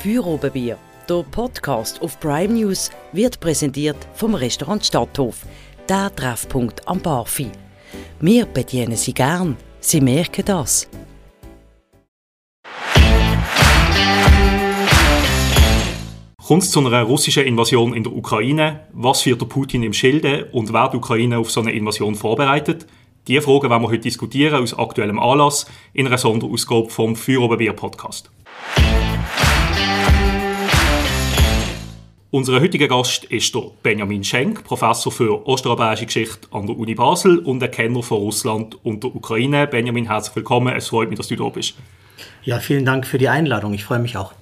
Für. Der Podcast auf Prime News wird präsentiert vom Restaurant Stadthof, der Treffpunkt am Barfi. Wir bedienen Sie gern. Sie merken das. Kommt es zu einer russischen Invasion in der Ukraine? Was führt der Putin im Schilde und wer die Ukraine auf so eine Invasion vorbereitet? Diese Fragen werden wir heute diskutieren aus aktuellem Anlass in einer Sonderausgabe vom Feuerobenbier Podcast. Unser heutiger Gast ist der Benjamin Schenk, Professor für Osteuropäische Geschichte an der Uni Basel und ein Kenner von Russland und der Ukraine. Benjamin, herzlich willkommen. Es freut mich, dass du da bist. Ja, vielen Dank für die Einladung. Ich freue mich auch.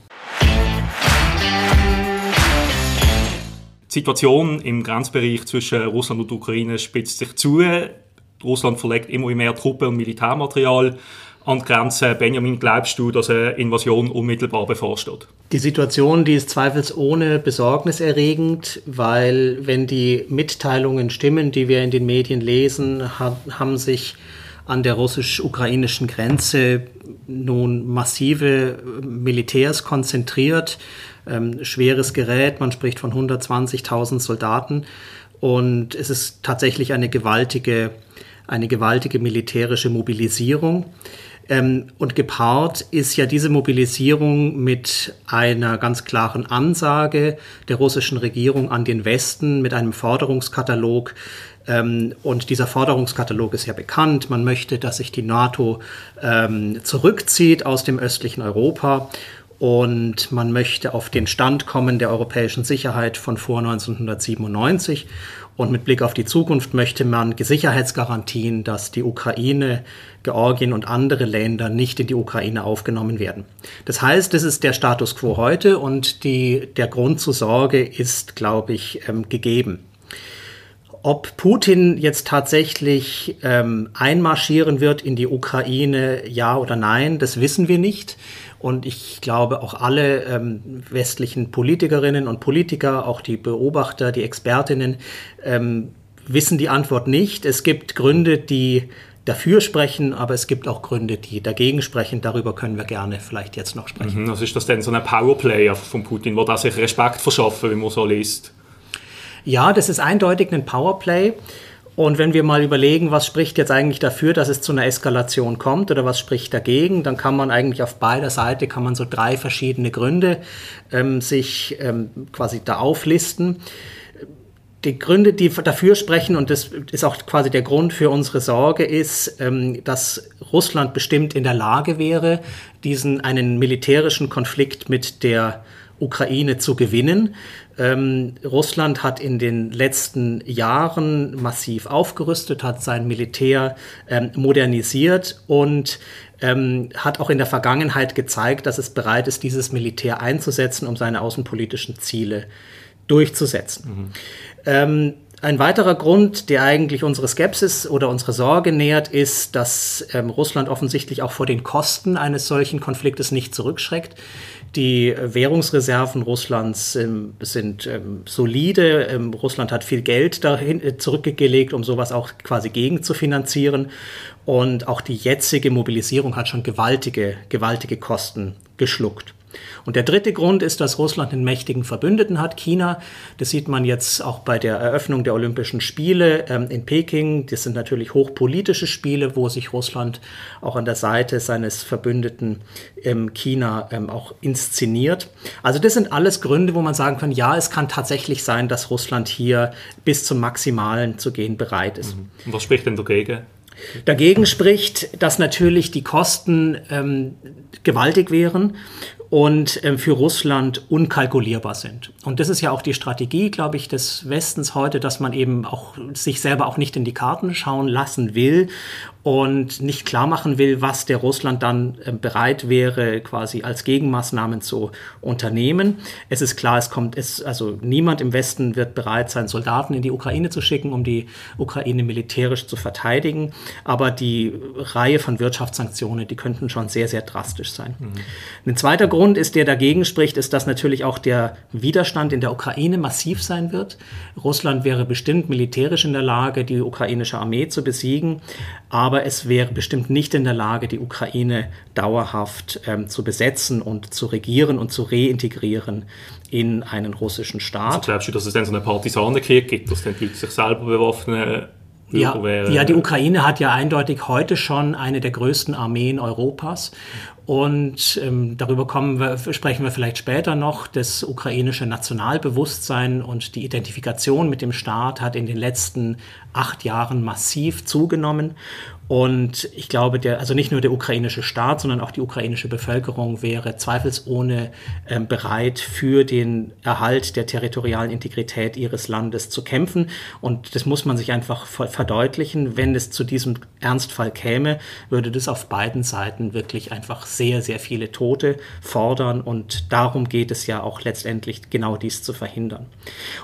Die Situation im Grenzbereich zwischen Russland und der Ukraine spitzt sich zu. Russland verlegt immer mehr Truppen und Militärmaterial an die Grenze. Benjamin, glaubst du, dass eine Invasion unmittelbar bevorsteht? Die Situation, die ist zweifelsohne besorgniserregend, weil wenn die Mitteilungen stimmen, die wir in den Medien lesen, haben sich an der russisch-ukrainischen Grenze nun massive Militärs konzentriert ähm, schweres Gerät. Man spricht von 120.000 Soldaten. Und es ist tatsächlich eine gewaltige, eine gewaltige militärische Mobilisierung. Ähm, und gepaart ist ja diese Mobilisierung mit einer ganz klaren Ansage der russischen Regierung an den Westen, mit einem Forderungskatalog. Ähm, und dieser Forderungskatalog ist ja bekannt. Man möchte, dass sich die NATO ähm, zurückzieht aus dem östlichen Europa und man möchte auf den Stand kommen der europäischen Sicherheit von vor 1997. Und mit Blick auf die Zukunft möchte man Sicherheitsgarantien, dass die Ukraine, Georgien und andere Länder nicht in die Ukraine aufgenommen werden. Das heißt, das ist der Status quo heute und die, der Grund zur Sorge ist, glaube ich, ähm, gegeben. Ob Putin jetzt tatsächlich ähm, einmarschieren wird in die Ukraine, ja oder nein, das wissen wir nicht. Und ich glaube, auch alle ähm, westlichen Politikerinnen und Politiker, auch die Beobachter, die Expertinnen, ähm, wissen die Antwort nicht. Es gibt Gründe, die dafür sprechen, aber es gibt auch Gründe, die dagegen sprechen. Darüber können wir gerne vielleicht jetzt noch sprechen. Mhm, also ist das denn so ein Powerplay von Putin, wo er sich Respekt verschaffen, wie man so liest? Ja, das ist eindeutig ein Powerplay. Und wenn wir mal überlegen, was spricht jetzt eigentlich dafür, dass es zu einer Eskalation kommt oder was spricht dagegen, dann kann man eigentlich auf beider Seite kann man so drei verschiedene Gründe ähm, sich ähm, quasi da auflisten. Die Gründe, die dafür sprechen, und das ist auch quasi der Grund für unsere Sorge, ist, ähm, dass Russland bestimmt in der Lage wäre, diesen einen militärischen Konflikt mit der Ukraine zu gewinnen. Ähm, Russland hat in den letzten Jahren massiv aufgerüstet, hat sein Militär ähm, modernisiert und ähm, hat auch in der Vergangenheit gezeigt, dass es bereit ist, dieses Militär einzusetzen, um seine außenpolitischen Ziele durchzusetzen. Mhm. Ein weiterer Grund, der eigentlich unsere Skepsis oder unsere Sorge nähert, ist, dass ähm, Russland offensichtlich auch vor den Kosten eines solchen Konfliktes nicht zurückschreckt. Die Währungsreserven Russlands ähm, sind ähm, solide. Ähm, Russland hat viel Geld dahin äh, zurückgelegt, um sowas auch quasi gegen zu finanzieren. Und auch die jetzige Mobilisierung hat schon gewaltige, gewaltige Kosten geschluckt. Und der dritte Grund ist, dass Russland einen mächtigen Verbündeten hat, China. Das sieht man jetzt auch bei der Eröffnung der Olympischen Spiele ähm, in Peking. Das sind natürlich hochpolitische Spiele, wo sich Russland auch an der Seite seines Verbündeten ähm, China ähm, auch inszeniert. Also das sind alles Gründe, wo man sagen kann, ja, es kann tatsächlich sein, dass Russland hier bis zum Maximalen zu gehen bereit ist. Mhm. Und was spricht denn dagegen? Dagegen spricht, dass natürlich die Kosten ähm, gewaltig wären und ähm, für Russland unkalkulierbar sind. Und das ist ja auch die Strategie, glaube ich, des Westens heute, dass man eben auch sich selber auch nicht in die Karten schauen lassen will und nicht klar machen will, was der Russland dann äh, bereit wäre, quasi als Gegenmaßnahmen zu unternehmen. Es ist klar, es kommt, es, also niemand im Westen wird bereit sein, Soldaten in die Ukraine zu schicken, um die Ukraine militärisch zu verteidigen. Aber die Reihe von Wirtschaftssanktionen, die könnten schon sehr, sehr drastisch sein. Mhm. Ein zweiter Grund ist, der dagegen spricht, ist, dass natürlich auch der Widerstand in der Ukraine massiv sein wird. Russland wäre bestimmt militärisch in der Lage, die ukrainische Armee zu besiegen. Aber aber es wäre bestimmt nicht in der Lage, die Ukraine dauerhaft ähm, zu besetzen und zu regieren und zu reintegrieren in einen russischen Staat. Also glaubst du, dass es dann so einen Partisanenkrieg gibt, dass dann die Leute sich selber bewaffnen ja, ja, die Ukraine hat ja eindeutig heute schon eine der größten Armeen Europas. Und ähm, darüber kommen wir, sprechen wir vielleicht später noch. Das ukrainische Nationalbewusstsein und die Identifikation mit dem Staat hat in den letzten acht Jahren massiv zugenommen. Und ich glaube, der, also nicht nur der ukrainische Staat, sondern auch die ukrainische Bevölkerung wäre zweifelsohne äh, bereit, für den Erhalt der territorialen Integrität ihres Landes zu kämpfen. Und das muss man sich einfach verdeutlichen. Wenn es zu diesem Ernstfall käme, würde das auf beiden Seiten wirklich einfach sehr, sehr viele Tote fordern. Und darum geht es ja auch letztendlich, genau dies zu verhindern.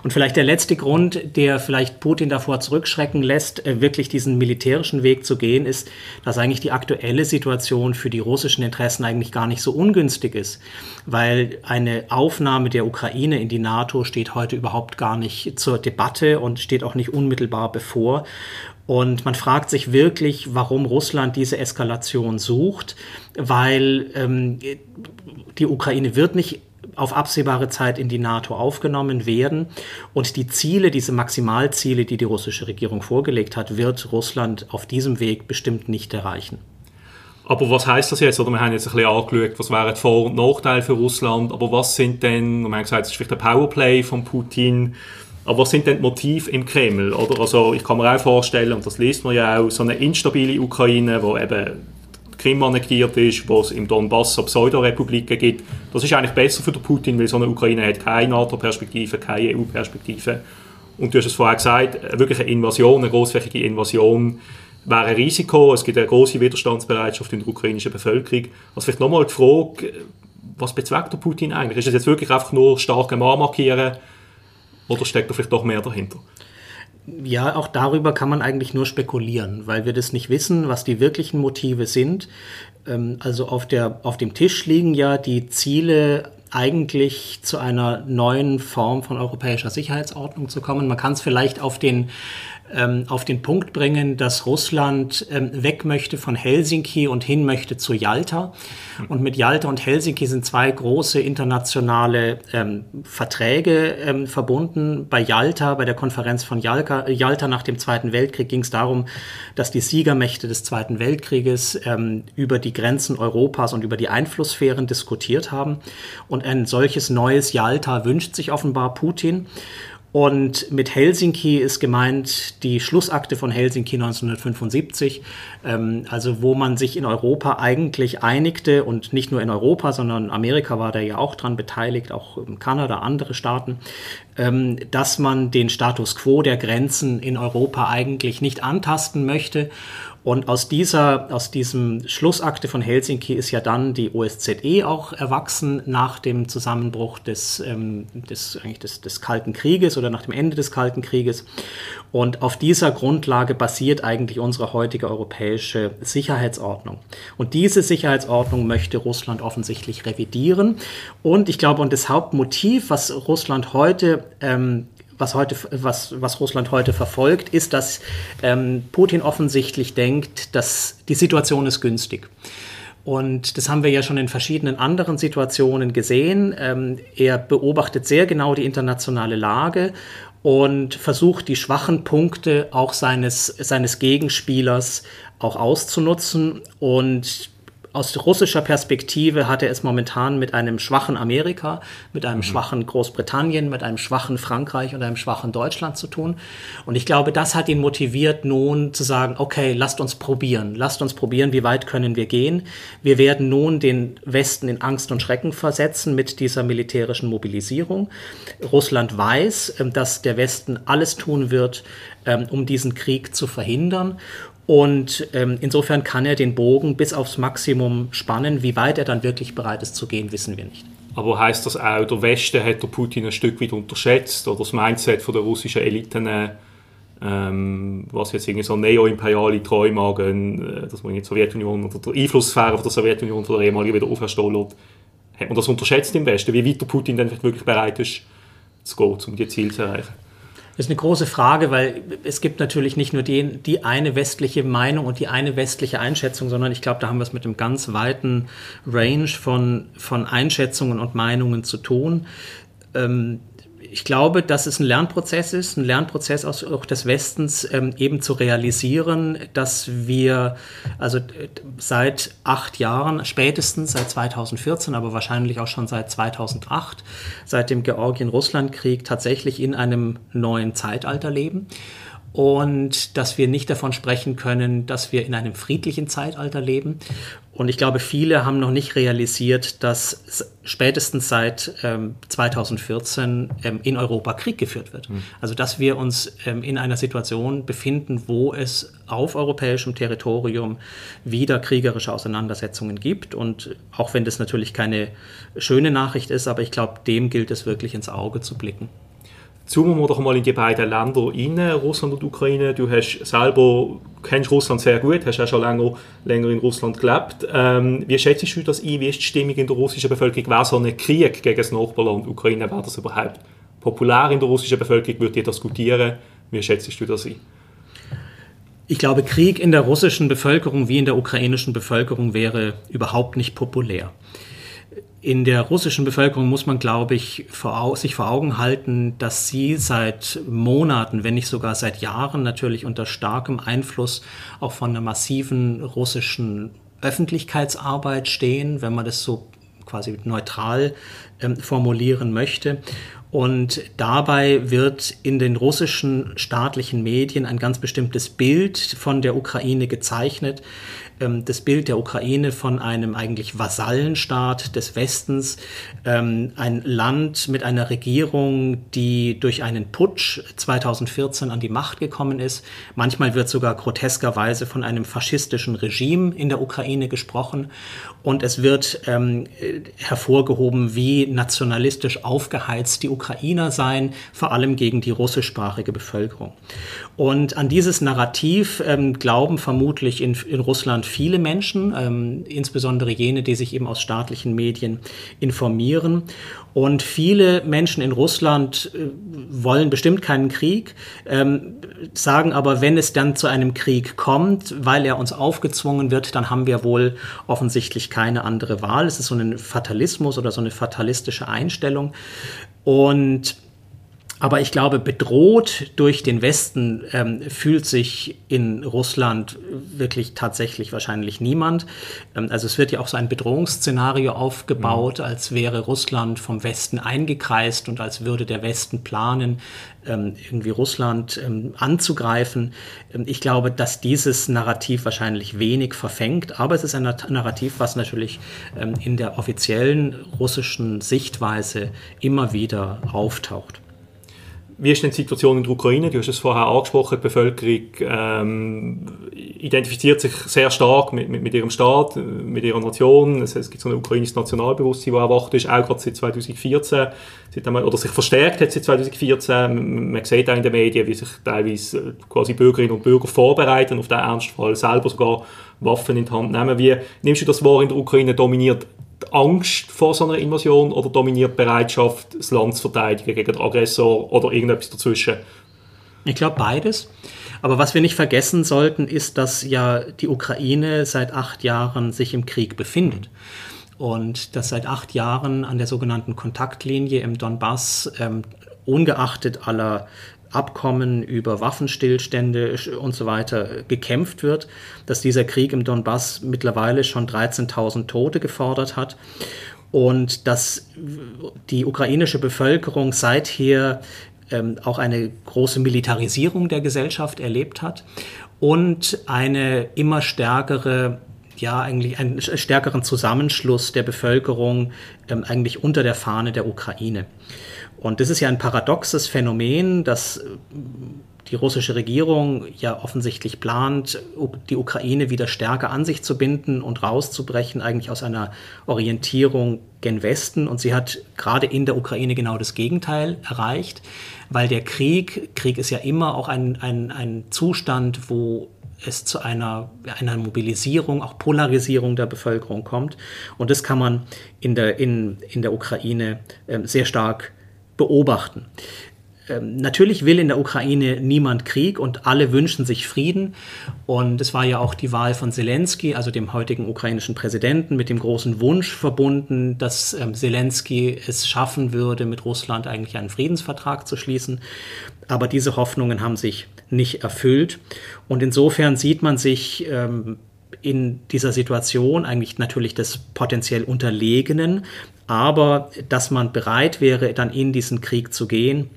Und vielleicht der letzte Grund, der vielleicht Putin davor zurückschrecken lässt, äh, wirklich diesen militärischen Weg zu gehen, ist, dass eigentlich die aktuelle Situation für die russischen Interessen eigentlich gar nicht so ungünstig ist, weil eine Aufnahme der Ukraine in die NATO steht heute überhaupt gar nicht zur Debatte und steht auch nicht unmittelbar bevor. Und man fragt sich wirklich, warum Russland diese Eskalation sucht, weil ähm, die Ukraine wird nicht auf absehbare Zeit in die NATO aufgenommen werden. Und die Ziele, diese Maximalziele, die die russische Regierung vorgelegt hat, wird Russland auf diesem Weg bestimmt nicht erreichen. Aber was heißt das jetzt? Oder wir haben jetzt ein bisschen angeschaut, was wären Vor- und Nachteile für Russland, aber was sind denn, wir haben gesagt, es ist vielleicht ein Powerplay von Putin, aber was sind denn die Motive im Kreml? Oder? Also ich kann mir auch vorstellen, und das liest man ja auch, so eine instabile Ukraine, wo eben Krim annektiert ist, wo es im Donbass Pseudo-Republiken gibt. Das ist eigentlich besser für den Putin, weil so eine Ukraine hat keine NATO-Perspektive, keine EU-Perspektive. Und du hast es vorher gesagt, wirklich eine Invasion, eine großflächige Invasion wäre ein Risiko. Es gibt eine große Widerstandsbereitschaft in der ukrainischen Bevölkerung. Also vielleicht nochmal die Frage, was bezweckt der Putin eigentlich? Ist es jetzt wirklich einfach nur starke Mann markieren oder steckt da vielleicht doch mehr dahinter? Ja, auch darüber kann man eigentlich nur spekulieren, weil wir das nicht wissen, was die wirklichen Motive sind. Ähm, also auf, der, auf dem Tisch liegen ja die Ziele eigentlich zu einer neuen Form von europäischer Sicherheitsordnung zu kommen. Man kann es vielleicht auf den ähm, auf den Punkt bringen, dass Russland ähm, weg möchte von Helsinki und hin möchte zu Yalta. Und mit Yalta und Helsinki sind zwei große internationale ähm, Verträge ähm, verbunden. Bei Yalta, bei der Konferenz von Yalta, Yalta nach dem Zweiten Weltkrieg ging es darum, dass die Siegermächte des Zweiten Weltkrieges ähm, über die Grenzen Europas und über die Einflusssphären diskutiert haben. Und ein solches neues Yalta wünscht sich offenbar Putin. Und mit Helsinki ist gemeint die Schlussakte von Helsinki 1975, ähm, also wo man sich in Europa eigentlich einigte und nicht nur in Europa, sondern Amerika war da ja auch dran beteiligt, auch Kanada, andere Staaten, ähm, dass man den Status quo der Grenzen in Europa eigentlich nicht antasten möchte und aus dieser, aus diesem Schlussakte von Helsinki ist ja dann die OSZE auch erwachsen nach dem Zusammenbruch des, ähm, des, eigentlich des, des Kalten Krieges oder nach dem Ende des Kalten Krieges. Und auf dieser Grundlage basiert eigentlich unsere heutige europäische Sicherheitsordnung. Und diese Sicherheitsordnung möchte Russland offensichtlich revidieren. Und ich glaube, und das Hauptmotiv, was Russland heute ähm, was, heute, was, was Russland heute verfolgt, ist, dass ähm, Putin offensichtlich denkt, dass die Situation ist günstig. Und das haben wir ja schon in verschiedenen anderen Situationen gesehen. Ähm, er beobachtet sehr genau die internationale Lage und versucht die schwachen Punkte auch seines, seines Gegenspielers auch auszunutzen. Und aus russischer Perspektive hat er es momentan mit einem schwachen Amerika, mit einem mhm. schwachen Großbritannien, mit einem schwachen Frankreich und einem schwachen Deutschland zu tun. Und ich glaube, das hat ihn motiviert, nun zu sagen, okay, lasst uns probieren, lasst uns probieren, wie weit können wir gehen. Wir werden nun den Westen in Angst und Schrecken versetzen mit dieser militärischen Mobilisierung. Russland weiß, ähm, dass der Westen alles tun wird, ähm, um diesen Krieg zu verhindern. Und ähm, insofern kann er den Bogen bis aufs Maximum spannen. Wie weit er dann wirklich bereit ist zu gehen, wissen wir nicht. Aber heißt das auch, der Westen hat der Putin ein Stück weit unterschätzt oder das Mindset von der russischen Eliten, ähm, was jetzt irgendwie so neo-imperiale Träume angehen, äh, dass man die Sowjetunion oder der Einflusssphäre der Sowjetunion von der ehemaligen wieder auferstehen lässt, hat man das unterschätzt im Westen, wie weit der Putin dann wirklich bereit ist zu gehen, um die Ziele zu erreichen? Das ist eine große Frage, weil es gibt natürlich nicht nur die, die eine westliche Meinung und die eine westliche Einschätzung, sondern ich glaube, da haben wir es mit einem ganz weiten Range von, von Einschätzungen und Meinungen zu tun. Ähm, ich glaube, dass es ein Lernprozess ist, ein Lernprozess auch des Westens, ähm, eben zu realisieren, dass wir also seit acht Jahren, spätestens seit 2014, aber wahrscheinlich auch schon seit 2008, seit dem Georgien-Russland-Krieg tatsächlich in einem neuen Zeitalter leben und dass wir nicht davon sprechen können, dass wir in einem friedlichen Zeitalter leben. Und ich glaube, viele haben noch nicht realisiert, dass spätestens seit ähm, 2014 ähm, in Europa Krieg geführt wird. Mhm. Also dass wir uns ähm, in einer Situation befinden, wo es auf europäischem Territorium wieder kriegerische Auseinandersetzungen gibt. Und auch wenn das natürlich keine schöne Nachricht ist, aber ich glaube, dem gilt es wirklich ins Auge zu blicken. Zoomen wir doch mal in die beiden Länder rein, Russland und Ukraine. Du hast selber, kennst Russland sehr gut, hast auch schon länger, länger in Russland gelebt. Ähm, wie schätzt du das ein? Wie ist die Stimmung in der russischen Bevölkerung? Wäre so ein Krieg gegen das Nachbarland Ukraine, wäre das überhaupt populär in der russischen Bevölkerung? Wird ihr diskutieren? Wie schätzt du das ein? Ich glaube, Krieg in der russischen Bevölkerung wie in der ukrainischen Bevölkerung wäre überhaupt nicht populär. In der russischen Bevölkerung muss man, glaube ich, vor, sich vor Augen halten, dass sie seit Monaten, wenn nicht sogar seit Jahren natürlich unter starkem Einfluss auch von einer massiven russischen Öffentlichkeitsarbeit stehen, wenn man das so quasi neutral ähm, formulieren möchte. Und dabei wird in den russischen staatlichen Medien ein ganz bestimmtes Bild von der Ukraine gezeichnet, ähm, das Bild der Ukraine von einem eigentlich Vasallenstaat des Westens, ähm, ein Land mit einer Regierung, die durch einen Putsch 2014 an die Macht gekommen ist. Manchmal wird sogar groteskerweise von einem faschistischen Regime in der Ukraine gesprochen und es wird ähm, hervorgehoben, wie nationalistisch aufgeheizt die Ukrainer seien, vor allem gegen die russischsprachige Bevölkerung. Und an dieses Narrativ ähm, glauben vermutlich in, in Russland viele Menschen, ähm, insbesondere jene, die sich eben aus staatlichen Medien informieren. Und viele Menschen in Russland äh, wollen bestimmt keinen Krieg, ähm, sagen aber, wenn es dann zu einem Krieg kommt, weil er uns aufgezwungen wird, dann haben wir wohl offensichtlich keine andere Wahl. Es ist so ein Fatalismus oder so eine fatalistische Einstellung. Und aber ich glaube, bedroht durch den Westen ähm, fühlt sich in Russland wirklich tatsächlich wahrscheinlich niemand. Ähm, also es wird ja auch so ein Bedrohungsszenario aufgebaut, mhm. als wäre Russland vom Westen eingekreist und als würde der Westen planen, ähm, irgendwie Russland ähm, anzugreifen. Ähm, ich glaube, dass dieses Narrativ wahrscheinlich wenig verfängt, aber es ist ein Narrativ, was natürlich ähm, in der offiziellen russischen Sichtweise immer wieder auftaucht. Wie ist denn die Situation in der Ukraine? Du hast es vorher angesprochen, die Bevölkerung ähm, identifiziert sich sehr stark mit, mit, mit, ihrem Staat, mit ihrer Nation. Es, es gibt so ein ukrainisches Nationalbewusstsein, das erwacht ist, auch gerade seit 2014, seit einmal, oder sich verstärkt hat seit 2014. Man sieht auch in den Medien, wie sich teilweise quasi Bürgerinnen und Bürger vorbereiten auf den Ernstfall, selber sogar Waffen in die Hand nehmen. Wie nimmst du das wahr in der Ukraine? Dominiert Angst vor so einer Invasion oder dominiert die Bereitschaft, das Land zu verteidigen gegen den Aggressor oder irgendetwas dazwischen? Ich glaube beides. Aber was wir nicht vergessen sollten, ist, dass ja die Ukraine seit acht Jahren sich im Krieg befindet. Und dass seit acht Jahren an der sogenannten Kontaktlinie im Donbass, ähm, ungeachtet aller Abkommen über Waffenstillstände und so weiter gekämpft wird, dass dieser Krieg im Donbass mittlerweile schon 13.000 Tote gefordert hat und dass die ukrainische Bevölkerung seither ähm, auch eine große Militarisierung der Gesellschaft erlebt hat und eine immer stärkere ja, eigentlich einen stärkeren Zusammenschluss der Bevölkerung ähm, eigentlich unter der Fahne der Ukraine. Und das ist ja ein paradoxes Phänomen, dass äh, die russische Regierung ja offensichtlich plant, die Ukraine wieder stärker an sich zu binden und rauszubrechen, eigentlich aus einer Orientierung gen Westen. Und sie hat gerade in der Ukraine genau das Gegenteil erreicht, weil der Krieg, Krieg ist ja immer auch ein, ein, ein Zustand, wo es zu einer, einer Mobilisierung, auch Polarisierung der Bevölkerung kommt. Und das kann man in der, in, in der Ukraine äh, sehr stark beobachten. ähm, natürlich will in der Ukraine niemand Krieg und alle wünschen sich Frieden. Und es war ja auch die Wahl von Zelensky, also dem heutigen ukrainischen Präsidenten, mit dem großen Wunsch verbunden, dass ähm, Zelensky es schaffen würde, mit Russland eigentlich einen Friedensvertrag zu schließen. Aber diese Hoffnungen haben sich nicht erfüllt. Und insofern sieht man sich ähm, in dieser Situation eigentlich natürlich des potenziell Unterlegenen, aber dass man bereit wäre, dann in diesen Krieg zu gehen,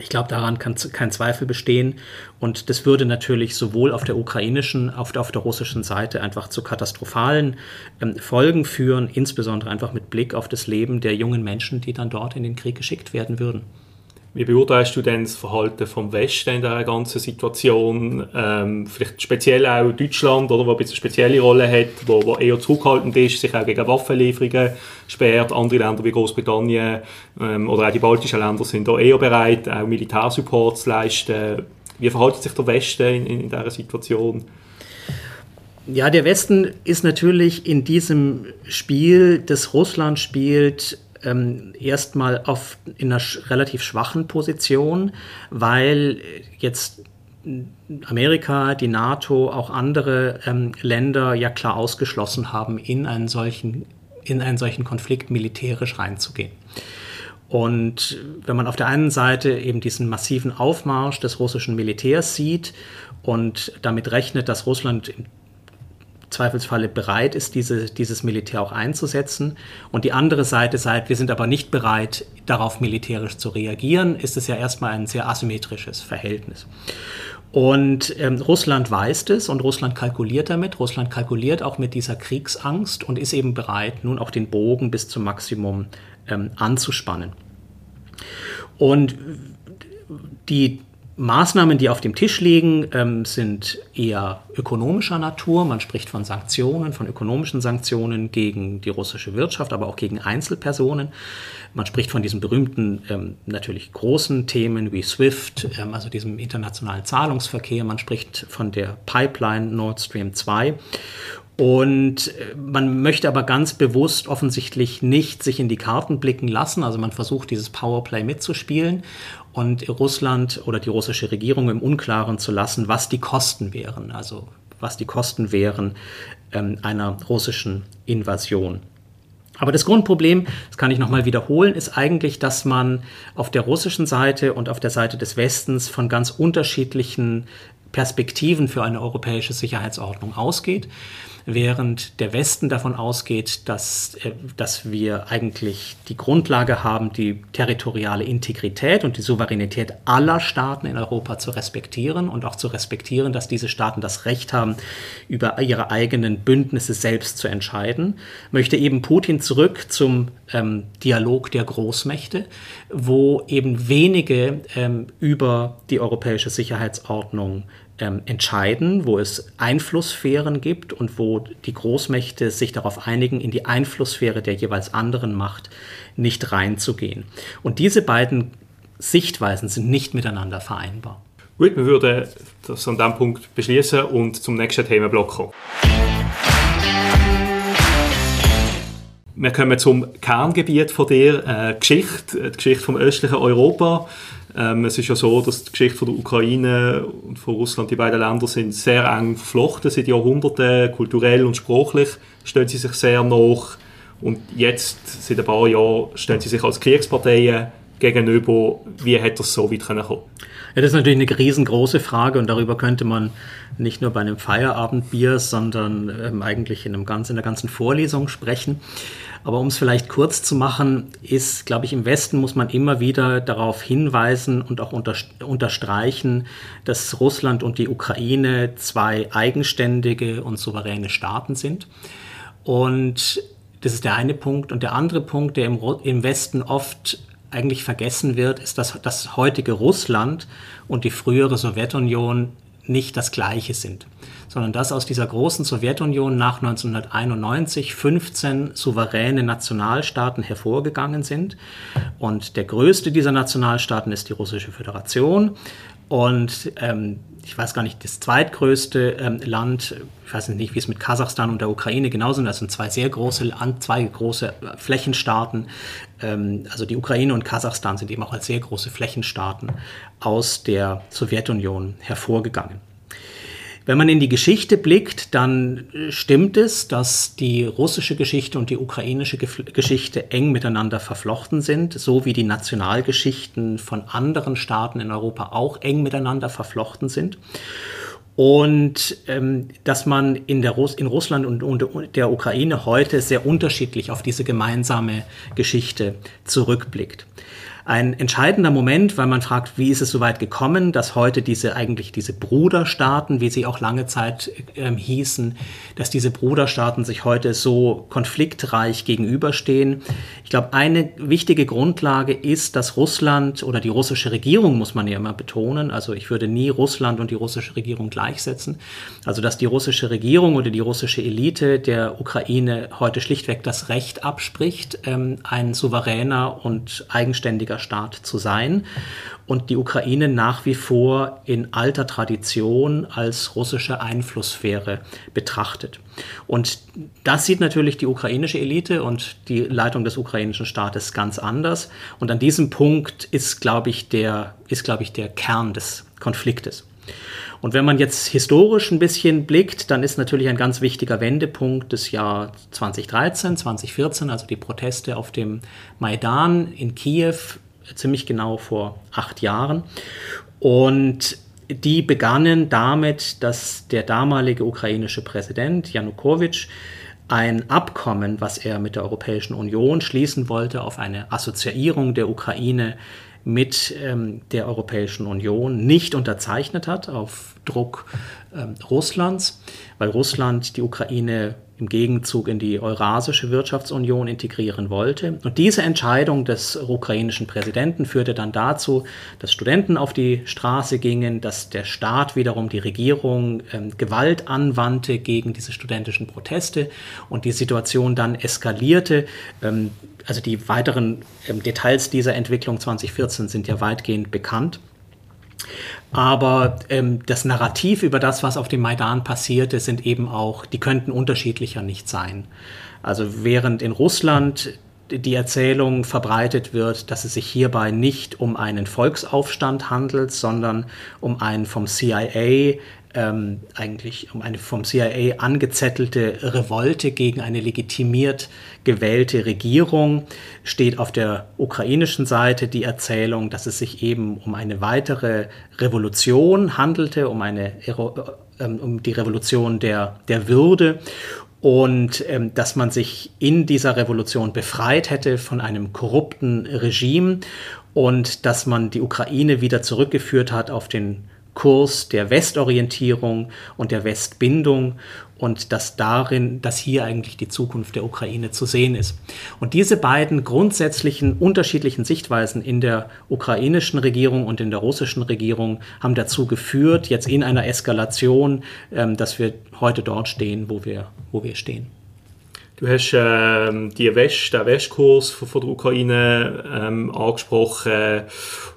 ich glaube, daran kann kein Zweifel bestehen. Und das würde natürlich sowohl auf der ukrainischen, auf der, auf der russischen Seite einfach zu katastrophalen ähm, Folgen führen, insbesondere einfach mit Blick auf das Leben der jungen Menschen, die dann dort in den Krieg geschickt werden würden. Wie beurteilst du denn das Verhalten vom Westen in dieser ganzen Situation? Ähm, vielleicht speziell auch Deutschland, oder, wo ein bisschen eine spezielle Rolle hat, wo, wo eher zurückhaltend ist, sich auch gegen Waffenlieferungen sperrt. Andere Länder wie Großbritannien ähm, oder auch die baltischen Länder sind da eher bereit, auch Militärsupport zu leisten. Wie verhält sich der Westen in, in, in dieser Situation? Ja, der Westen ist natürlich in diesem Spiel, das Russland spielt, ähm, erstmal auf, in einer relativ schwachen Position, weil jetzt Amerika, die NATO, auch andere ähm, Länder ja klar ausgeschlossen haben, in einen solchen, in einen solchen Konflikt militärisch reinzugehen. Und wenn man auf der einen Seite eben diesen massiven Aufmarsch des russischen Militärs sieht und damit rechnet, dass Russland Zweifelsfalle bereit ist, diese, dieses Militär auch einzusetzen. Und die andere Seite sagt, wir sind aber nicht bereit, darauf militärisch zu reagieren, ist es ja erstmal ein sehr asymmetrisches Verhältnis. Und ähm, Russland weiß das und Russland kalkuliert damit. Russland kalkuliert auch mit dieser Kriegsangst und ist eben bereit, nun auch den Bogen bis zum Maximum ähm, anzuspannen. Und die Maßnahmen, die auf dem Tisch liegen, ähm, sind eher ökonomischer Natur. Man spricht von Sanktionen, von ökonomischen Sanktionen gegen die russische Wirtschaft, aber auch gegen Einzelpersonen. Man spricht von diesen berühmten, ähm, natürlich großen Themen wie SWIFT, ähm, also diesem internationalen Zahlungsverkehr. Man spricht von der Pipeline Nord Stream 2. Und äh, man möchte aber ganz bewusst offensichtlich nicht sich in die Karten blicken lassen. Also man versucht dieses Powerplay mitzuspielen und Russland oder die russische Regierung im Unklaren zu lassen, was die Kosten wären, also was die Kosten wären ähm, einer russischen Invasion. Aber das Grundproblem, das kann ich nochmal wiederholen, ist eigentlich, dass man auf der russischen Seite und auf der Seite des Westens von ganz unterschiedlichen Perspektiven für eine europäische Sicherheitsordnung ausgeht während der Westen davon ausgeht, dass, äh, dass wir eigentlich die Grundlage haben, die territoriale Integrität und die Souveränität aller Staaten in Europa zu respektieren und auch zu respektieren, dass diese Staaten das Recht haben, über ihre eigenen Bündnisse selbst zu entscheiden, möchte eben Putin zurück zum ähm, Dialog der Großmächte, wo eben wenige ähm, über die europäische Sicherheitsordnung ähm, entscheiden, wo es Einflusssphären gibt und wo die Großmächte sich darauf einigen, in die Einflusssphäre der jeweils anderen Macht nicht reinzugehen. Und diese beiden Sichtweisen sind nicht miteinander vereinbar. Gut, wir würden das an diesem Punkt beschließen und zum nächsten Themenblock kommen. Wir kommen zum Kerngebiet von der äh, Geschichte, die Geschichte vom östlichen Europa. Ähm, es ist ja so, dass die Geschichte von der Ukraine und von Russland, die beiden Länder sind sehr eng verflochten seit Jahrhunderten, kulturell und sprachlich stehen sie sich sehr nach. Und jetzt, seit ein paar Jahren, stehen sie sich als Kriegsparteien gegenüber. Wie hätte das so weit kommen können? Ja, das ist natürlich eine riesengroße Frage und darüber könnte man nicht nur bei einem Feierabendbier, sondern ähm, eigentlich in, einem ganz, in der ganzen Vorlesung sprechen. Aber um es vielleicht kurz zu machen, ist, glaube ich, im Westen muss man immer wieder darauf hinweisen und auch unterstreichen, dass Russland und die Ukraine zwei eigenständige und souveräne Staaten sind. Und das ist der eine Punkt. Und der andere Punkt, der im, im Westen oft eigentlich vergessen wird, ist, dass das heutige Russland und die frühere Sowjetunion nicht das gleiche sind sondern dass aus dieser großen Sowjetunion nach 1991 15 souveräne Nationalstaaten hervorgegangen sind. Und der größte dieser Nationalstaaten ist die Russische Föderation. Und ähm, ich weiß gar nicht, das zweitgrößte ähm, Land, ich weiß nicht, wie es mit Kasachstan und der Ukraine genauso sind, das sind zwei sehr große, zwei große äh, Flächenstaaten. Ähm, also die Ukraine und Kasachstan sind eben auch als sehr große Flächenstaaten aus der Sowjetunion hervorgegangen. Wenn man in die Geschichte blickt, dann äh, stimmt es, dass die russische Geschichte und die ukrainische Geschichte eng miteinander verflochten sind, so wie die Nationalgeschichten von anderen Staaten in Europa auch eng miteinander verflochten sind. Und ähm, dass man in, der Russ in Russland und, und der Ukraine heute sehr unterschiedlich auf diese gemeinsame Geschichte zurückblickt ein entscheidender Moment, weil man fragt, wie ist es so weit gekommen, dass heute diese eigentlich diese Bruderstaaten, wie sie auch lange Zeit ähm, hießen, dass diese Bruderstaaten sich heute so konfliktreich gegenüberstehen. Ich glaube, eine wichtige Grundlage ist, dass Russland oder die russische Regierung, muss man ja immer betonen, also ich würde nie Russland und die russische Regierung gleichsetzen, also dass die russische Regierung oder die russische Elite der Ukraine heute schlichtweg das Recht abspricht, ähm, ein souveräner und eigenständiger Staat zu sein und die Ukraine nach wie vor in alter Tradition als russische Einflusssphäre betrachtet. Und das sieht natürlich die ukrainische Elite und die Leitung des ukrainischen Staates ganz anders. Und an diesem Punkt ist, glaube ich, der, ist, glaube ich, der Kern des Konfliktes. Und wenn man jetzt historisch ein bisschen blickt, dann ist natürlich ein ganz wichtiger Wendepunkt das Jahr 2013, 2014, also die Proteste auf dem Maidan in Kiew ziemlich genau vor acht Jahren. Und die begannen damit, dass der damalige ukrainische Präsident Janukowitsch ein Abkommen, was er mit der Europäischen Union schließen wollte, auf eine Assoziierung der Ukraine mit ähm, der Europäischen Union nicht unterzeichnet hat auf Druck ähm, Russlands, weil Russland die Ukraine im Gegenzug in die Eurasische Wirtschaftsunion integrieren wollte. Und diese Entscheidung des ukrainischen Präsidenten führte dann dazu, dass Studenten auf die Straße gingen, dass der Staat wiederum die Regierung ähm, Gewalt anwandte gegen diese studentischen Proteste und die Situation dann eskalierte. Ähm, also die weiteren ähm, Details dieser Entwicklung 2014 sind ja weitgehend bekannt. Aber ähm, das Narrativ über das, was auf dem Maidan passierte, sind eben auch, die könnten unterschiedlicher nicht sein. Also während in Russland die Erzählung verbreitet wird, dass es sich hierbei nicht um einen Volksaufstand handelt, sondern um einen vom CIA ähm, eigentlich um eine vom CIA angezettelte Revolte gegen eine legitimiert gewählte Regierung, steht auf der ukrainischen Seite die Erzählung, dass es sich eben um eine weitere Revolution handelte, um, eine, ähm, um die Revolution der, der Würde und ähm, dass man sich in dieser Revolution befreit hätte von einem korrupten Regime und dass man die Ukraine wieder zurückgeführt hat auf den Kurs der Westorientierung und der Westbindung und dass darin, dass hier eigentlich die Zukunft der Ukraine zu sehen ist. Und diese beiden grundsätzlichen unterschiedlichen Sichtweisen in der ukrainischen Regierung und in der russischen Regierung haben dazu geführt, jetzt in einer Eskalation, ähm, dass wir heute dort stehen, wo wir, wo wir stehen. Du hast ähm, die Wäsch, den Wäschkurs von, von der Ukraine ähm, angesprochen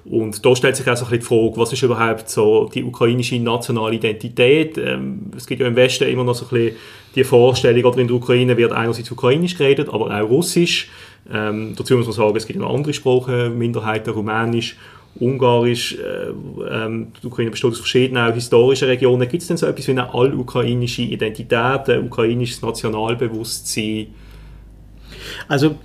und da stellt sich auch so ein bisschen die Frage, was ist überhaupt so die ukrainische nationale Identität? Ähm, es gibt ja im Westen immer noch so ein bisschen die Vorstellung, oder in der Ukraine wird einerseits ukrainisch geredet, aber auch russisch. Ähm, dazu muss man sagen, es gibt noch andere Sprachen, Minderheiten, rumänisch Ungarisch, äh, ähm, die Ukraine besteht aus verschiedenen historischen Regionen. Gibt es denn so etwas wie eine allukrainische Identität, ein ukrainisches Nationalbewusstsein? Also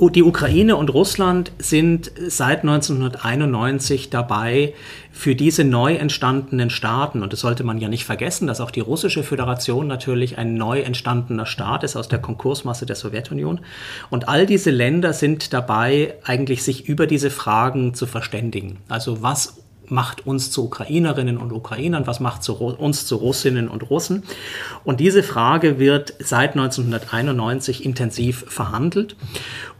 die Ukraine und Russland sind seit 1991 dabei, für diese neu entstandenen Staaten, und das sollte man ja nicht vergessen, dass auch die russische Föderation natürlich ein neu entstandener Staat ist aus der Konkursmasse der Sowjetunion. Und all diese Länder sind dabei, eigentlich sich über diese Fragen zu verständigen. Also was macht uns zu Ukrainerinnen und Ukrainern, was macht zu, uns zu Russinnen und Russen. Und diese Frage wird seit 1991 intensiv verhandelt.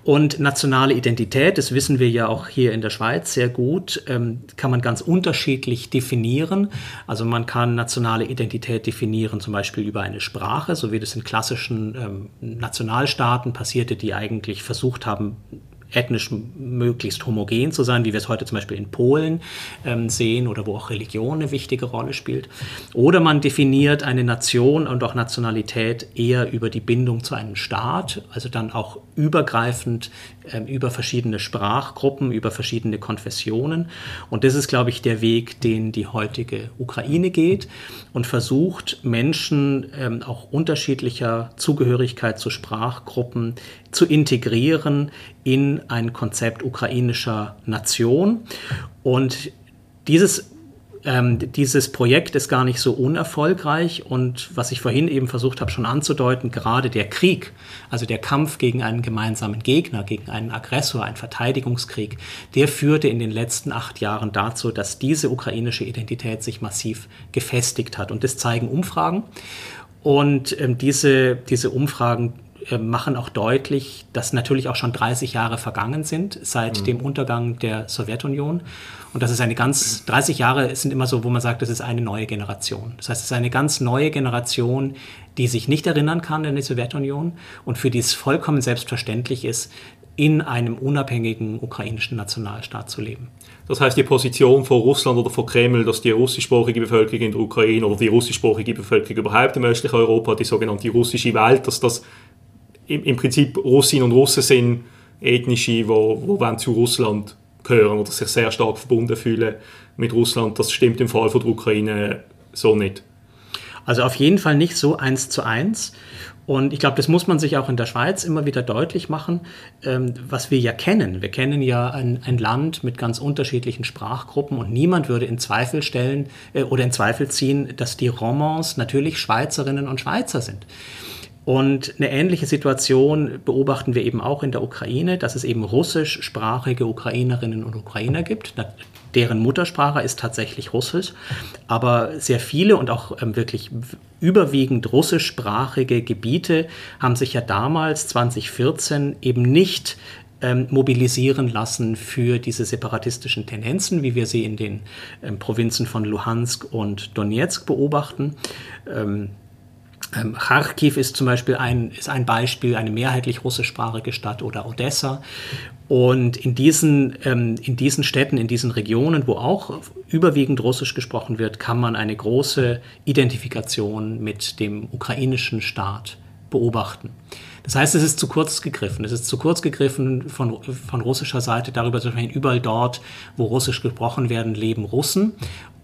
Und nationale Identität, das wissen wir ja auch hier in der Schweiz sehr gut, ähm, kann man ganz unterschiedlich definieren. Also man kann nationale Identität definieren, zum Beispiel über eine Sprache, so wie das in klassischen ähm, Nationalstaaten passierte, die eigentlich versucht haben, ethnisch möglichst homogen zu sein, wie wir es heute zum Beispiel in Polen ähm, sehen oder wo auch Religion eine wichtige Rolle spielt. Oder man definiert eine Nation und auch Nationalität eher über die Bindung zu einem Staat, also dann auch übergreifend über verschiedene Sprachgruppen, über verschiedene Konfessionen. Und das ist, glaube ich, der Weg, den die heutige Ukraine geht und versucht, Menschen ähm, auch unterschiedlicher Zugehörigkeit zu Sprachgruppen zu integrieren in ein Konzept ukrainischer Nation. Und dieses ähm, dieses Projekt ist gar nicht so unerfolgreich und was ich vorhin eben versucht habe schon anzudeuten, gerade der Krieg, also der Kampf gegen einen gemeinsamen Gegner, gegen einen Aggressor, ein Verteidigungskrieg, der führte in den letzten acht Jahren dazu, dass diese ukrainische Identität sich massiv gefestigt hat. Und das zeigen Umfragen. Und ähm, diese, diese Umfragen machen auch deutlich, dass natürlich auch schon 30 Jahre vergangen sind seit mhm. dem Untergang der Sowjetunion. Und das ist eine ganz, 30 Jahre sind immer so, wo man sagt, das ist eine neue Generation. Das heißt, es ist eine ganz neue Generation, die sich nicht erinnern kann an die Sowjetunion und für die es vollkommen selbstverständlich ist, in einem unabhängigen ukrainischen Nationalstaat zu leben. Das heißt, die Position von Russland oder von Kreml, dass die russischsprachige Bevölkerung in der Ukraine oder die russischsprachige Bevölkerung überhaupt im östlichen Europa, die sogenannte russische Welt, dass das im, im Prinzip Russinnen und Russen sind, ethnische, die wo zu Russland gehören oder sich sehr stark verbunden fühlen mit Russland. Das stimmt im Fall von der Ukraine so nicht. Also auf jeden Fall nicht so eins zu eins. Und ich glaube, das muss man sich auch in der Schweiz immer wieder deutlich machen, ähm, was wir ja kennen. Wir kennen ja ein, ein, Land mit ganz unterschiedlichen Sprachgruppen und niemand würde in Zweifel stellen äh, oder in Zweifel ziehen, dass die Romans natürlich Schweizerinnen und Schweizer sind. Und eine ähnliche Situation beobachten wir eben auch in der Ukraine, dass es eben russischsprachige Ukrainerinnen und Ukrainer gibt. Deren Muttersprache ist tatsächlich Russisch, aber sehr viele und auch ähm, wirklich überwiegend russischsprachige Gebiete haben sich ja damals 2014 eben nicht ähm, mobilisieren lassen für diese separatistischen Tendenzen, wie wir sie in den ähm, Provinzen von Luhansk und Donetsk beobachten. Ähm, ähm, Kharkiv ist zum Beispiel ein, ist ein Beispiel, eine mehrheitlich russischsprachige Stadt oder Odessa. Und in diesen, ähm, in diesen Städten, in diesen Regionen, wo auch überwiegend Russisch gesprochen wird, kann man eine große Identifikation mit dem ukrainischen Staat beobachten. Das heißt, es ist zu kurz gegriffen. Es ist zu kurz gegriffen von, von russischer Seite darüber zu sprechen, überall dort, wo Russisch gesprochen werden, leben Russen.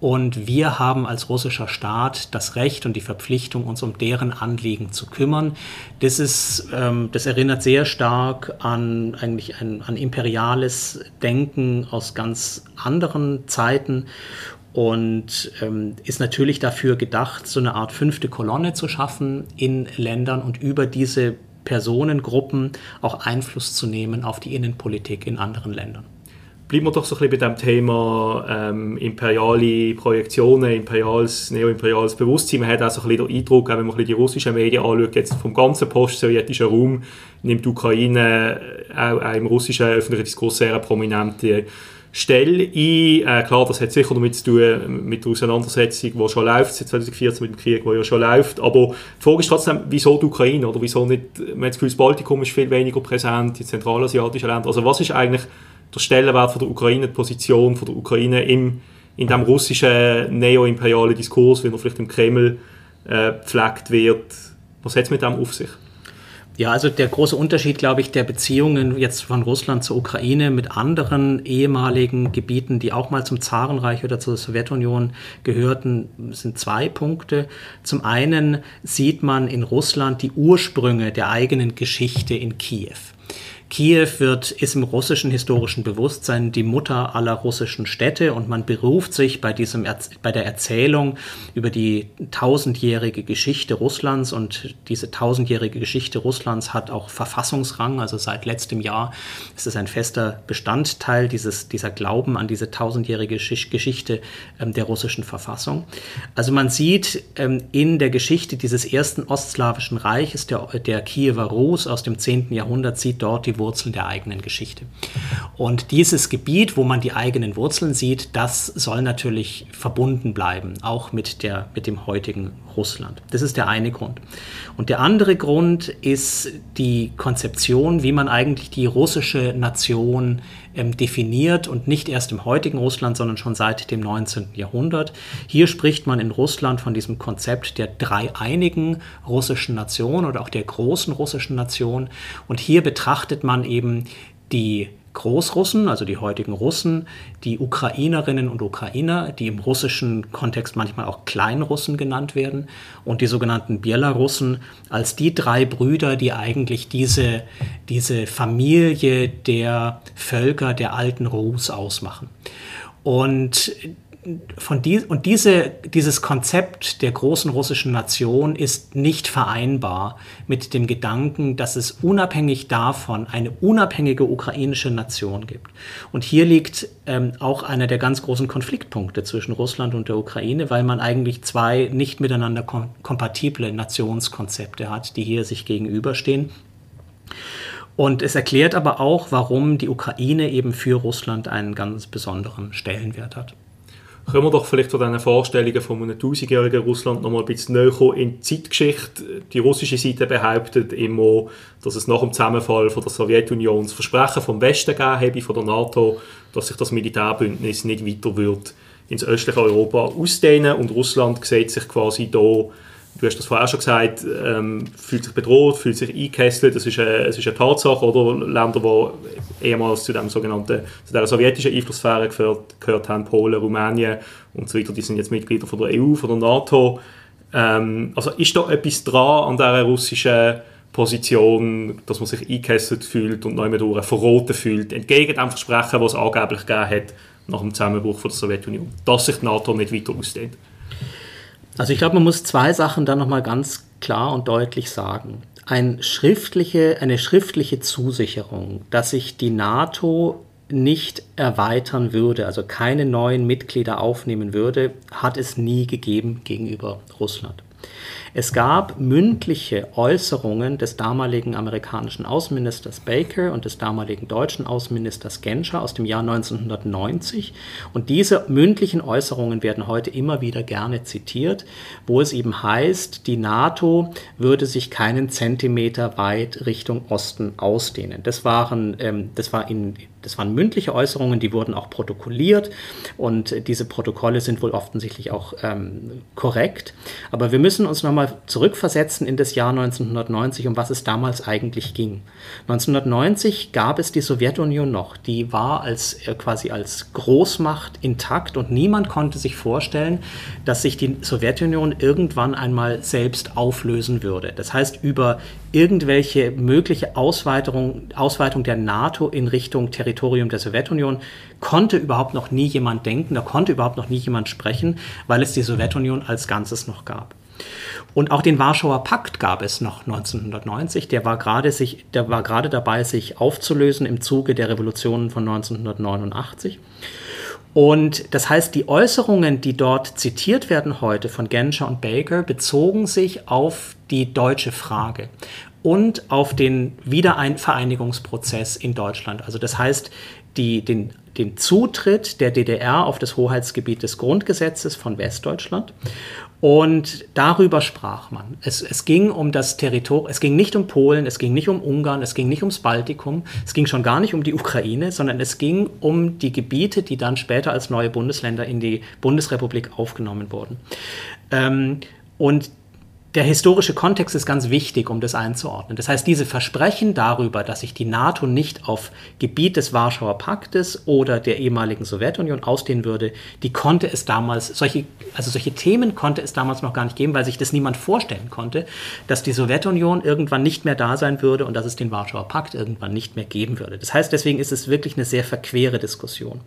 Und wir haben als russischer Staat das Recht und die Verpflichtung, uns um deren Anliegen zu kümmern. Das, ist, ähm, das erinnert sehr stark an eigentlich ein, an imperiales Denken aus ganz anderen Zeiten und ähm, ist natürlich dafür gedacht, so eine Art fünfte Kolonne zu schaffen in Ländern und über diese Personengruppen auch Einfluss zu nehmen auf die Innenpolitik in anderen Ländern. Bleiben wir doch so ein bisschen bei dem Thema ähm, imperiale Projektionen, imperiales, neoimperiales Bewusstsein. Man hat auch so ein bisschen den Eindruck, wenn man ein bisschen die russischen Medien anschaut, jetzt vom ganzen post-sowjetischen Raum nimmt die Ukraine äh, auch, auch im russischen öffentlichen Diskurs sehr prominente Stelle ein. Äh, klar, das hat sicher damit zu tun mit der Auseinandersetzung, die schon läuft, seit 2014 mit dem Krieg, der ja schon läuft. Aber die Frage ist trotzdem, wieso die Ukraine? Oder wieso nicht, man hat das Gefühl, das Baltikum ist viel weniger präsent, die zentralasiatischen Länder. Also was ist eigentlich der Stellenwert von der Ukraine, die Position von der Ukraine im, in dem russischen neoimperialen Diskurs, wie er vielleicht im Kreml äh, wird. Was hat es mit dem auf sich? Ja, also der große Unterschied, glaube ich, der Beziehungen jetzt von Russland zur Ukraine mit anderen ehemaligen Gebieten, die auch mal zum Zarenreich oder zur Sowjetunion gehörten, sind zwei Punkte. Zum einen sieht man in Russland die Ursprünge der eigenen Geschichte in Kiew. Kiew wird, ist im russischen historischen Bewusstsein die Mutter aller russischen Städte und man beruft sich bei, diesem, bei der Erzählung über die tausendjährige Geschichte Russlands und diese tausendjährige Geschichte Russlands hat auch Verfassungsrang, also seit letztem Jahr ist es ein fester Bestandteil dieses, dieser Glauben an diese tausendjährige Geschichte ähm, der russischen Verfassung. Also man sieht ähm, in der Geschichte dieses ersten ostslawischen Reiches, der, der Kiewer Rus aus dem 10. Jahrhundert, sieht dort die Wurzeln der eigenen Geschichte. Und dieses Gebiet, wo man die eigenen Wurzeln sieht, das soll natürlich verbunden bleiben, auch mit, der, mit dem heutigen Russland. Das ist der eine Grund. Und der andere Grund ist die Konzeption, wie man eigentlich die russische Nation ähm, definiert und nicht erst im heutigen Russland, sondern schon seit dem 19. Jahrhundert. Hier spricht man in Russland von diesem Konzept der dreieinigen russischen Nation oder auch der großen russischen Nation. Und hier betrachtet man eben die Großrussen, also die heutigen Russen, die Ukrainerinnen und Ukrainer, die im russischen Kontext manchmal auch Kleinrussen genannt werden, und die sogenannten Belarussen als die drei Brüder, die eigentlich diese, diese Familie der Völker der alten Rus ausmachen. Und von die, und diese, dieses Konzept der großen russischen Nation ist nicht vereinbar mit dem Gedanken, dass es unabhängig davon eine unabhängige ukrainische Nation gibt. Und hier liegt ähm, auch einer der ganz großen Konfliktpunkte zwischen Russland und der Ukraine, weil man eigentlich zwei nicht miteinander kom kompatible Nationskonzepte hat, die hier sich gegenüberstehen. Und es erklärt aber auch, warum die Ukraine eben für Russland einen ganz besonderen Stellenwert hat. Können wir doch vielleicht von diesen Vorstellungen von einem tausendjährigen Russland noch mal ein bisschen näher kommen in die Zeitgeschichte. Die russische Seite behauptet immer, dass es nach dem Zusammenfall von der Sowjetunion das Versprechen vom Westen gegeben habe, von der NATO, dass sich das Militärbündnis nicht weiter wird ins östliche Europa ausdehnen und Russland sieht sich quasi da du hast das vorher auch schon gesagt, ähm, fühlt sich bedroht, fühlt sich eingekesselt, das ist eine, es ist eine Tatsache, oder Länder, die ehemals zu dem sogenannten, zu der sowjetischen Einflusssphäre gehört, gehört haben, Polen, Rumänien und so weiter, die sind jetzt Mitglieder von der EU, von der NATO. Ähm, also ist da etwas dran an dieser russischen Position, dass man sich eingekesselt fühlt und neu durch verroten fühlt, entgegen dem Versprechen, das es angeblich gegeben hat nach dem Zusammenbruch von der Sowjetunion, dass sich die NATO nicht weiter ausdehnt? Also ich glaube, man muss zwei Sachen da nochmal ganz klar und deutlich sagen. Ein schriftliche, eine schriftliche Zusicherung, dass sich die NATO nicht erweitern würde, also keine neuen Mitglieder aufnehmen würde, hat es nie gegeben gegenüber Russland. Es gab mündliche Äußerungen des damaligen amerikanischen Außenministers Baker und des damaligen deutschen Außenministers Genscher aus dem Jahr 1990. Und diese mündlichen Äußerungen werden heute immer wieder gerne zitiert, wo es eben heißt, die NATO würde sich keinen Zentimeter weit Richtung Osten ausdehnen. Das, waren, ähm, das war in das waren mündliche Äußerungen, die wurden auch protokolliert und diese Protokolle sind wohl offensichtlich auch ähm, korrekt. Aber wir müssen uns nochmal zurückversetzen in das Jahr 1990, um was es damals eigentlich ging. 1990 gab es die Sowjetunion noch, die war als, äh, quasi als Großmacht intakt und niemand konnte sich vorstellen, dass sich die Sowjetunion irgendwann einmal selbst auflösen würde. Das heißt, über irgendwelche mögliche Ausweitung, Ausweitung der NATO in Richtung Territorium der Sowjetunion konnte überhaupt noch nie jemand denken, da konnte überhaupt noch nie jemand sprechen, weil es die Sowjetunion als Ganzes noch gab. Und auch den Warschauer Pakt gab es noch 1990. Der war gerade sich, der war gerade dabei, sich aufzulösen im Zuge der Revolutionen von 1989. Und das heißt, die Äußerungen, die dort zitiert werden heute von Genscher und Baker, bezogen sich auf die deutsche Frage und auf den Wiedervereinigungsprozess in Deutschland. Also das heißt, die, den, den Zutritt der DDR auf das Hoheitsgebiet des Grundgesetzes von Westdeutschland und darüber sprach man. Es, es ging um das Territorium, es ging nicht um Polen, es ging nicht um Ungarn, es ging nicht ums Baltikum, es ging schon gar nicht um die Ukraine, sondern es ging um die Gebiete, die dann später als neue Bundesländer in die Bundesrepublik aufgenommen wurden. Ähm, und der historische Kontext ist ganz wichtig, um das einzuordnen. Das heißt, diese Versprechen darüber, dass sich die NATO nicht auf Gebiet des Warschauer Paktes oder der ehemaligen Sowjetunion ausdehnen würde, die konnte es damals, solche, also solche Themen konnte es damals noch gar nicht geben, weil sich das niemand vorstellen konnte, dass die Sowjetunion irgendwann nicht mehr da sein würde und dass es den Warschauer Pakt irgendwann nicht mehr geben würde. Das heißt, deswegen ist es wirklich eine sehr verquere Diskussion.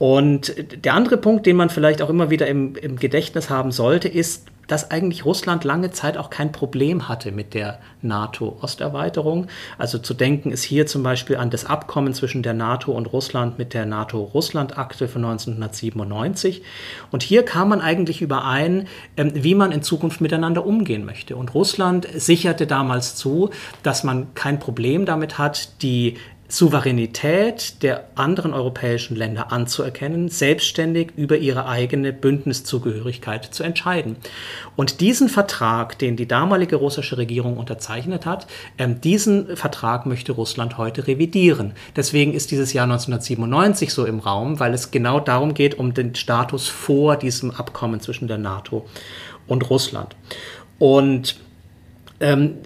Und der andere Punkt, den man vielleicht auch immer wieder im, im Gedächtnis haben sollte, ist, dass eigentlich Russland lange Zeit auch kein Problem hatte mit der NATO-Osterweiterung. Also zu denken ist hier zum Beispiel an das Abkommen zwischen der NATO und Russland mit der NATO-Russland-Akte von 1997. Und hier kam man eigentlich überein, ähm, wie man in Zukunft miteinander umgehen möchte. Und Russland sicherte damals zu, dass man kein Problem damit hat, die Souveränität der anderen europäischen Länder anzuerkennen, selbstständig über ihre eigene Bündniszugehörigkeit zu entscheiden. Und diesen Vertrag, den die damalige russische Regierung unterzeichnet hat, ähm, diesen Vertrag möchte Russland heute revidieren. Deswegen ist dieses Jahr 1997 so im Raum, weil es genau darum geht, um den Status vor diesem Abkommen zwischen der NATO und Russland. Und ähm,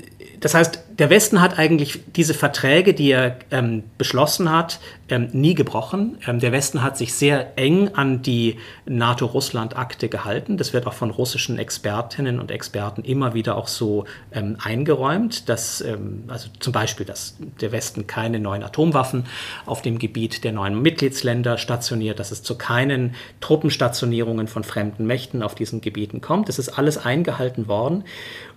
das heißt, der Westen hat eigentlich diese Verträge, die er ähm, beschlossen hat, ähm, nie gebrochen. Ähm, der Westen hat sich sehr eng an die NATO-Russland-Akte gehalten. Das wird auch von russischen Expertinnen und Experten immer wieder auch so ähm, eingeräumt, dass ähm, also zum Beispiel, dass der Westen keine neuen Atomwaffen auf dem Gebiet der neuen Mitgliedsländer stationiert, dass es zu keinen Truppenstationierungen von fremden Mächten auf diesen Gebieten kommt. Das ist alles eingehalten worden.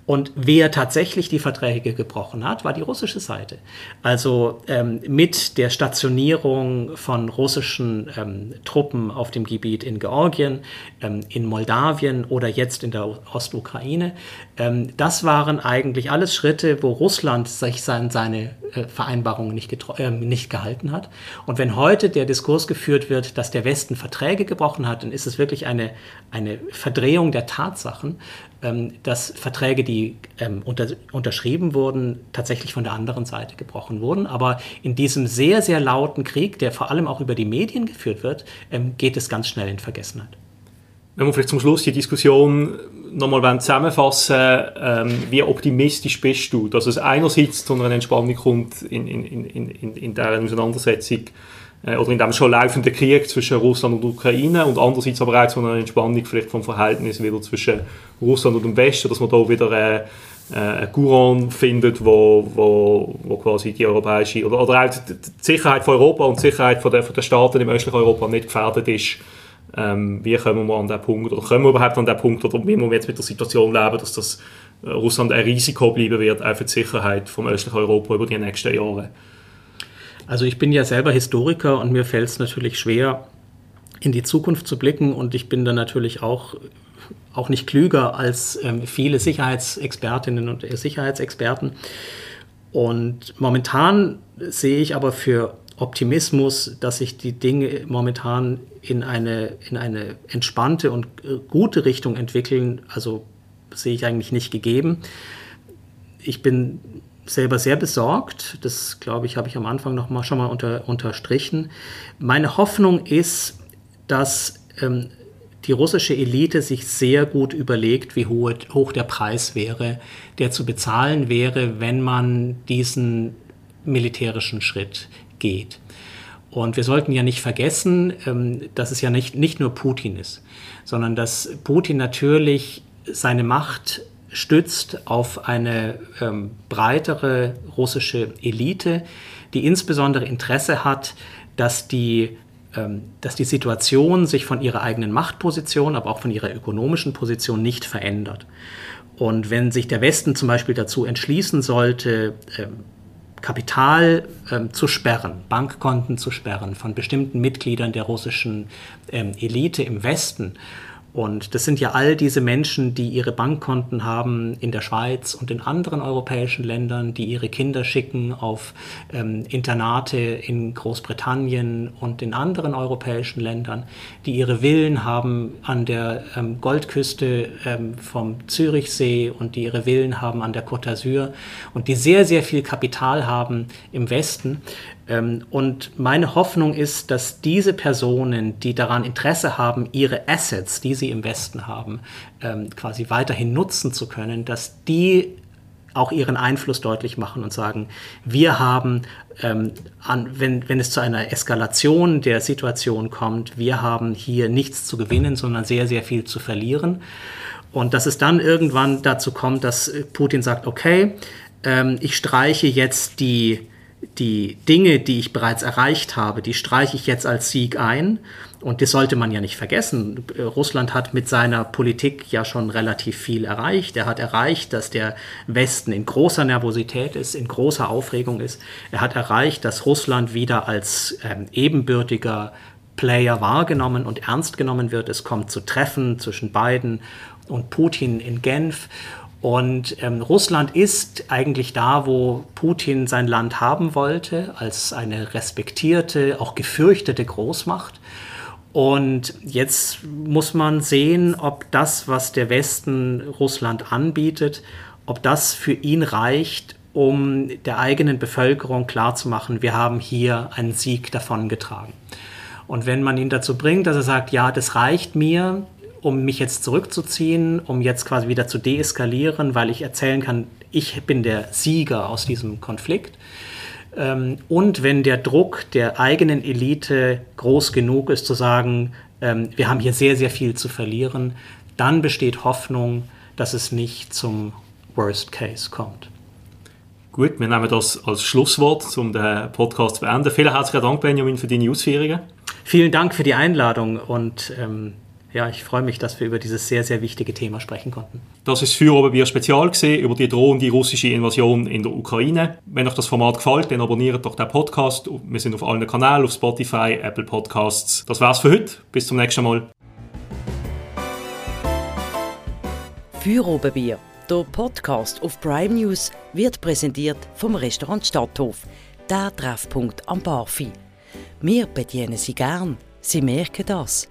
Und wer tatsächlich die Verträge gebrochen hat, war die russische Seite. Also ähm, mit der Stationierung von russischen ähm, Truppen auf dem Gebiet in Georgien, ähm, in Moldawien oder jetzt in der Ostukraine. Ähm, das waren eigentlich alles Schritte, wo Russland sich sein, seine äh, Vereinbarungen nicht, äh, nicht gehalten hat. Und wenn heute der Diskurs geführt wird, dass der Westen Verträge gebrochen hat, dann ist es wirklich eine, eine Verdrehung der Tatsachen ähm, dass Verträge, die ähm, unter, unterschrieben wurden, tatsächlich von der anderen Seite gebrochen wurden. Aber in diesem sehr, sehr lauten Krieg, der vor allem auch über die Medien geführt wird, ähm, geht es ganz schnell in Vergessenheit. Wenn wir vielleicht zum Schluss die Diskussion nochmal zusammenfassen ähm, wie optimistisch bist du, dass es einerseits zu einer Entspannung kommt in, in, in, in, in dieser Auseinandersetzung oder in dem schon laufenden Krieg zwischen Russland und Ukraine und andererseits aber auch zu einer Entspannung vielleicht vom Verhältnis wieder zwischen Russland und dem Westen, dass man da wieder äh, äh, einen Courant findet, wo, wo, wo quasi die europäische oder, oder auch die Sicherheit von Europa und die Sicherheit von der, von der Staaten im östlichen Europa nicht gefährdet ist. Ähm, wie kommen wir an den Punkt oder kommen wir überhaupt an den Punkt oder wie wir jetzt mit der Situation leben, dass das äh, Russland ein Risiko bleiben wird auch für die Sicherheit vom östlichen Europa über die nächsten Jahre? Also ich bin ja selber Historiker und mir fällt es natürlich schwer, in die Zukunft zu blicken und ich bin da natürlich auch, auch nicht klüger als ähm, viele Sicherheitsexpertinnen und Sicherheitsexperten. Und momentan sehe ich aber für Optimismus, dass sich die Dinge momentan in eine, in eine entspannte und äh, gute Richtung entwickeln, also sehe ich eigentlich nicht gegeben. Ich bin selber sehr besorgt. Das, glaube ich, habe ich am Anfang noch mal, schon mal unter, unterstrichen. Meine Hoffnung ist, dass ähm, die russische Elite sich sehr gut überlegt, wie hoch, hoch der Preis wäre, der zu bezahlen wäre, wenn man diesen militärischen Schritt geht. Und wir sollten ja nicht vergessen, ähm, dass es ja nicht, nicht nur Putin ist, sondern dass Putin natürlich seine Macht stützt auf eine ähm, breitere russische Elite, die insbesondere Interesse hat, dass die, ähm, dass die Situation sich von ihrer eigenen Machtposition, aber auch von ihrer ökonomischen Position nicht verändert. Und wenn sich der Westen zum Beispiel dazu entschließen sollte, ähm, Kapital ähm, zu sperren, Bankkonten zu sperren von bestimmten Mitgliedern der russischen ähm, Elite im Westen, und das sind ja all diese Menschen, die ihre Bankkonten haben in der Schweiz und in anderen europäischen Ländern, die ihre Kinder schicken auf ähm, Internate in Großbritannien und in anderen europäischen Ländern, die ihre Villen haben an der ähm, Goldküste ähm, vom Zürichsee und die ihre Villen haben an der Côte d'Azur und die sehr, sehr viel Kapital haben im Westen. Ähm, und meine Hoffnung ist, dass diese Personen, die daran Interesse haben, ihre Assets, die sie im Westen haben, ähm, quasi weiterhin nutzen zu können, dass die auch ihren Einfluss deutlich machen und sagen, wir haben, ähm, an, wenn, wenn es zu einer Eskalation der Situation kommt, wir haben hier nichts zu gewinnen, sondern sehr, sehr viel zu verlieren. Und dass es dann irgendwann dazu kommt, dass Putin sagt, okay, ähm, ich streiche jetzt die die Dinge, die ich bereits erreicht habe, die streiche ich jetzt als Sieg ein. Und das sollte man ja nicht vergessen. Russland hat mit seiner Politik ja schon relativ viel erreicht. Er hat erreicht, dass der Westen in großer Nervosität ist, in großer Aufregung ist. Er hat erreicht, dass Russland wieder als ähm, ebenbürtiger Player wahrgenommen und ernst genommen wird. Es kommt zu Treffen zwischen Biden und Putin in Genf. Und ähm, Russland ist eigentlich da, wo Putin sein Land haben wollte, als eine respektierte, auch gefürchtete Großmacht. Und jetzt muss man sehen, ob das, was der Westen Russland anbietet, ob das für ihn reicht, um der eigenen Bevölkerung klarzumachen, wir haben hier einen Sieg davongetragen. Und wenn man ihn dazu bringt, dass er sagt, ja, das reicht mir, um mich jetzt zurückzuziehen, um jetzt quasi wieder zu deeskalieren, weil ich erzählen kann, ich bin der Sieger aus diesem Konflikt. Ähm, und wenn der Druck der eigenen Elite groß genug ist, zu sagen, ähm, wir haben hier sehr, sehr viel zu verlieren, dann besteht Hoffnung, dass es nicht zum Worst Case kommt. Gut, wir nehmen das als Schlusswort, um den Podcast zu beenden. Vielen herzlichen Dank, Benjamin, für deine Ausführungen. Vielen Dank für die Einladung und ähm, ja, ich freue mich, dass wir über dieses sehr, sehr wichtige Thema sprechen konnten. Das ist für Oberbier Spezial gesehen über die drohende russische Invasion in der Ukraine. Wenn euch das Format gefällt, dann abonniert doch den Podcast. Wir sind auf allen Kanälen, auf Spotify, Apple Podcasts. Das war's für heute. Bis zum nächsten Mal. Für Oberbier. Der Podcast auf Prime News wird präsentiert vom Restaurant Stadthof, der Treffpunkt am Barfi. Wir bedienen Sie gern. Sie merken das.